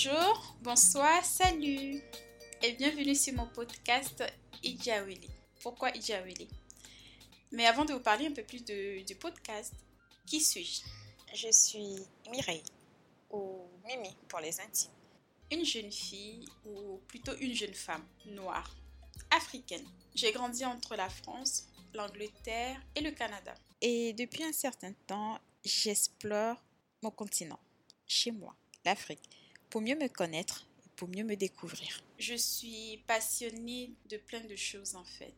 Bonjour, bonsoir, salut et bienvenue sur mon podcast Ijawili. Pourquoi Ijawili Mais avant de vous parler un peu plus de, du podcast, qui suis-je? Je suis Mireille, ou Mimi pour les intimes. Une jeune fille, ou plutôt une jeune femme noire, africaine. J'ai grandi entre la France, l'Angleterre et le Canada. Et depuis un certain temps, j'explore mon continent, chez moi, l'Afrique, pour mieux me connaître pour mieux me découvrir. Je suis passionnée de plein de choses en fait.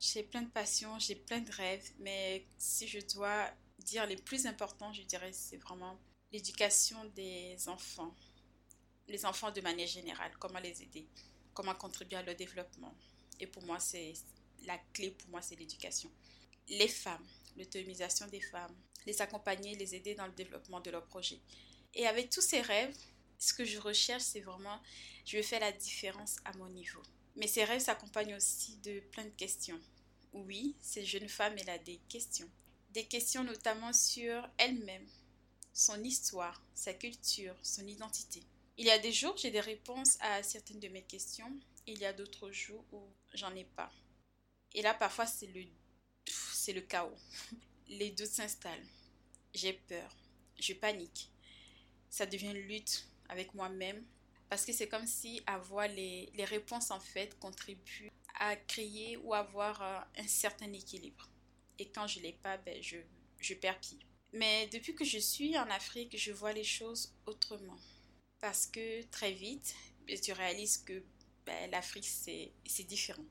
J'ai plein de passions, j'ai plein de rêves, mais si je dois dire les plus importants, je dirais c'est vraiment l'éducation des enfants. Les enfants de manière générale, comment les aider, comment contribuer à leur développement. Et pour moi, c'est la clé pour moi, c'est l'éducation. Les femmes, l'autonomisation des femmes, les accompagner, les aider dans le développement de leurs projets. Et avec tous ces rêves, ce que je recherche, c'est vraiment, je veux faire la différence à mon niveau. Mais ces rêves s'accompagnent aussi de plein de questions. Oui, cette jeune femme, elle a des questions. Des questions notamment sur elle-même, son histoire, sa culture, son identité. Il y a des jours, j'ai des réponses à certaines de mes questions. Il y a d'autres jours où j'en ai pas. Et là, parfois, c'est le, c'est le chaos. Les doutes s'installent. J'ai peur. Je panique. Ça devient une lutte avec moi-même parce que c'est comme si avoir les, les, réponses en fait contribue à créer ou avoir euh, un certain équilibre. Et quand je ne l'ai pas, ben, je, je perds pied. Mais depuis que je suis en Afrique, je vois les choses autrement. Parce que très vite, tu réalises que ben, l'Afrique, c'est différent.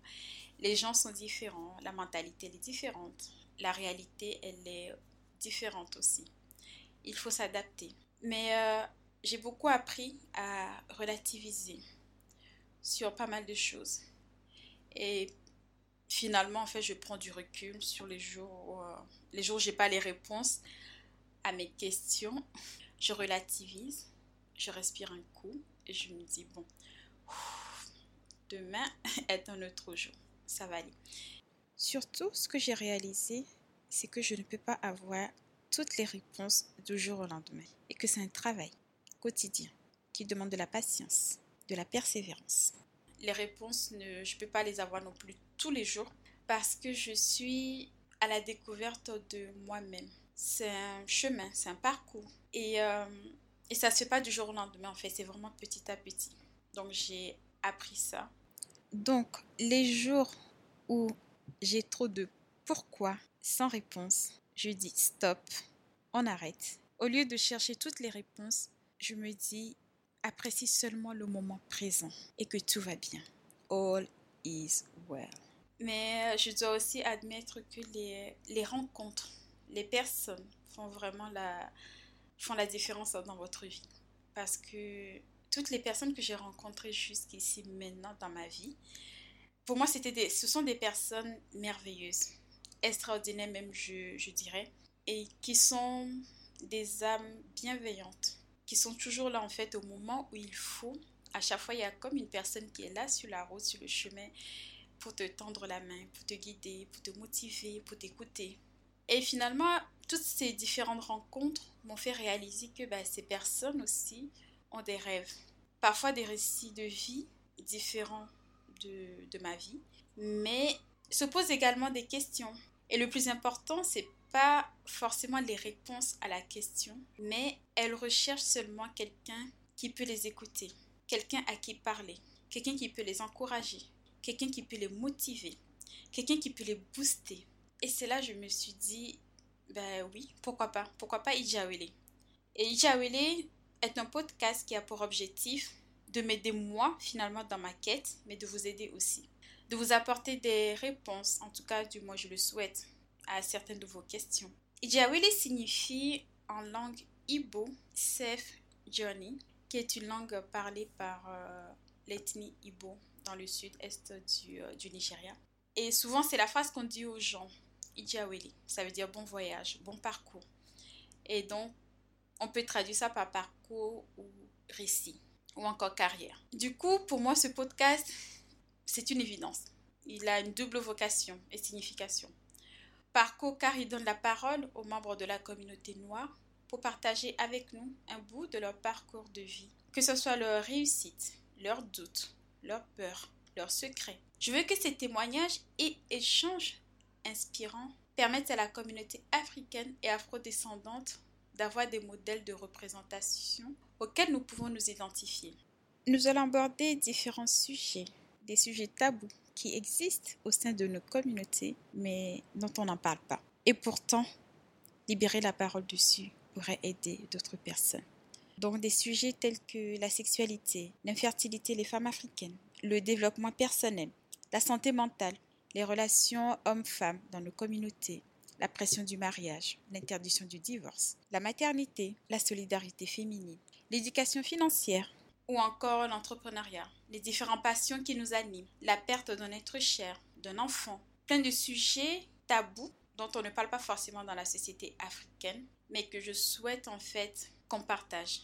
Les gens sont différents, la mentalité elle est différente, la réalité, elle est différente aussi. Il faut s'adapter. Mais euh, j'ai beaucoup appris à relativiser sur pas mal de choses. Et finalement, en fait, je prends du recul sur les jours où, euh, les jours j'ai pas les réponses à mes questions. Je relativise, je respire un coup et je me dis, bon, demain est un autre jour. Ça va aller. Surtout, ce que j'ai réalisé, c'est que je ne peux pas avoir toutes les réponses du jour au lendemain et que c'est un travail quotidien qui demande de la patience, de la persévérance. Les réponses, ne, je ne peux pas les avoir non plus tous les jours parce que je suis à la découverte de moi-même. C'est un chemin, c'est un parcours. Et, euh, et ça ne se fait pas du jour au lendemain, en fait, c'est vraiment petit à petit. Donc j'ai appris ça. Donc les jours où j'ai trop de pourquoi sans réponse, je dis stop, on arrête. Au lieu de chercher toutes les réponses, je me dis apprécie seulement le moment présent et que tout va bien. All is well. Mais euh, je dois aussi admettre que les, les rencontres, les personnes font vraiment la, font la différence dans votre vie. Parce que toutes les personnes que j'ai rencontrées jusqu'ici maintenant dans ma vie, pour moi, c'était des, ce sont des personnes merveilleuses, extraordinaires même, je, je dirais, et qui sont des âmes bienveillantes, qui sont toujours là en fait au moment où il faut. À chaque fois, il y a comme une personne qui est là sur la route, sur le chemin, pour te tendre la main, pour te guider, pour te motiver, pour t'écouter. Et finalement, toutes ces différentes rencontres m'ont fait réaliser que bah, ces personnes aussi ont des rêves, parfois des récits de vie différents de, de ma vie, mais se posent également des questions. Et le plus important, c'est pas forcément les réponses à la question, mais elles recherchent seulement quelqu'un qui peut les écouter, quelqu'un à qui parler, quelqu'un qui peut les encourager, quelqu'un qui peut les motiver, quelqu'un qui peut les booster. Et c'est là que je me suis dit, ben oui, pourquoi pas, pourquoi pas Ijawele. Et Ijawele est un podcast qui a pour objectif de m'aider moi finalement dans ma quête, mais de vous aider aussi. De vous apporter des réponses, en tout cas du moins je le souhaite, à certaines de vos questions. Ijawili signifie en langue Igbo Safe Journey, qui est une langue parlée par euh, l'ethnie Igbo dans le sud-est du, euh, du, Nigeria. Et souvent c'est la phrase qu'on dit aux gens, Ijawili, ça veut dire bon voyage, bon parcours. Et donc on peut traduire ça par parcours ou récit ou encore carrière. Du coup, pour moi, ce podcast, c'est une évidence. Il a une double vocation et signification. Parcours car il donne la parole aux membres de la communauté noire pour partager avec nous un bout de leur parcours de vie que ce soit leur réussite, leurs doutes, leurs peurs, leurs secrets. Je veux que ces témoignages et échanges inspirants permettent à la communauté africaine et afrodescendante d'avoir des modèles de représentation auxquels nous pouvons nous identifier. Nous allons aborder différents sujets, des sujets tabous qui existent au sein de nos communautés, mais dont on n'en parle pas. Et pourtant, libérer la parole dessus pourrait aider d'autres personnes. Donc des sujets tels que la sexualité, l'infertilité des femmes africaines, le développement personnel, la santé mentale, les relations hommes-femmes dans nos communautés, la pression du mariage, l'interdiction du divorce, la maternité, la solidarité féminine, l'éducation financière ou encore l'entrepreneuriat, les différentes passions qui nous animent, la perte d'un être cher, d'un enfant, plein de sujets tabous dont on ne parle pas forcément dans la société africaine, mais que je souhaite en fait qu'on partage.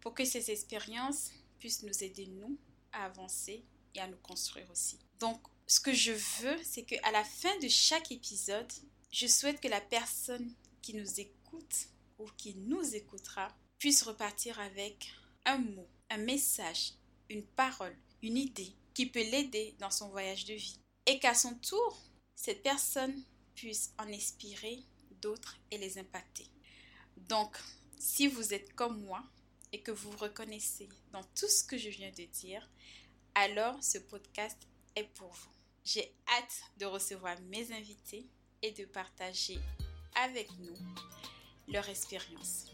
Pour que ces expériences puissent nous aider, nous, à avancer et à nous construire aussi. Donc, ce que je veux, c'est qu'à la fin de chaque épisode, je souhaite que la personne qui nous écoute ou qui nous écoutera puisse repartir avec un mot, un message, une parole, une idée qui peut l'aider dans son voyage de vie. Et qu'à son tour, cette personne puisse en inspirer d'autres et les impacter. Donc, si vous êtes comme moi et que vous reconnaissez dans tout ce que je viens de dire, alors ce podcast est pour vous. J'ai hâte de recevoir mes invités et de partager avec nous leur expérience.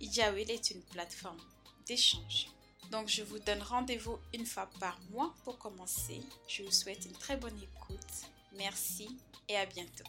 Ijawil est une plateforme d'échange. Donc je vous donne rendez-vous une fois par mois pour commencer. Je vous souhaite une très bonne écoute. Merci et à bientôt.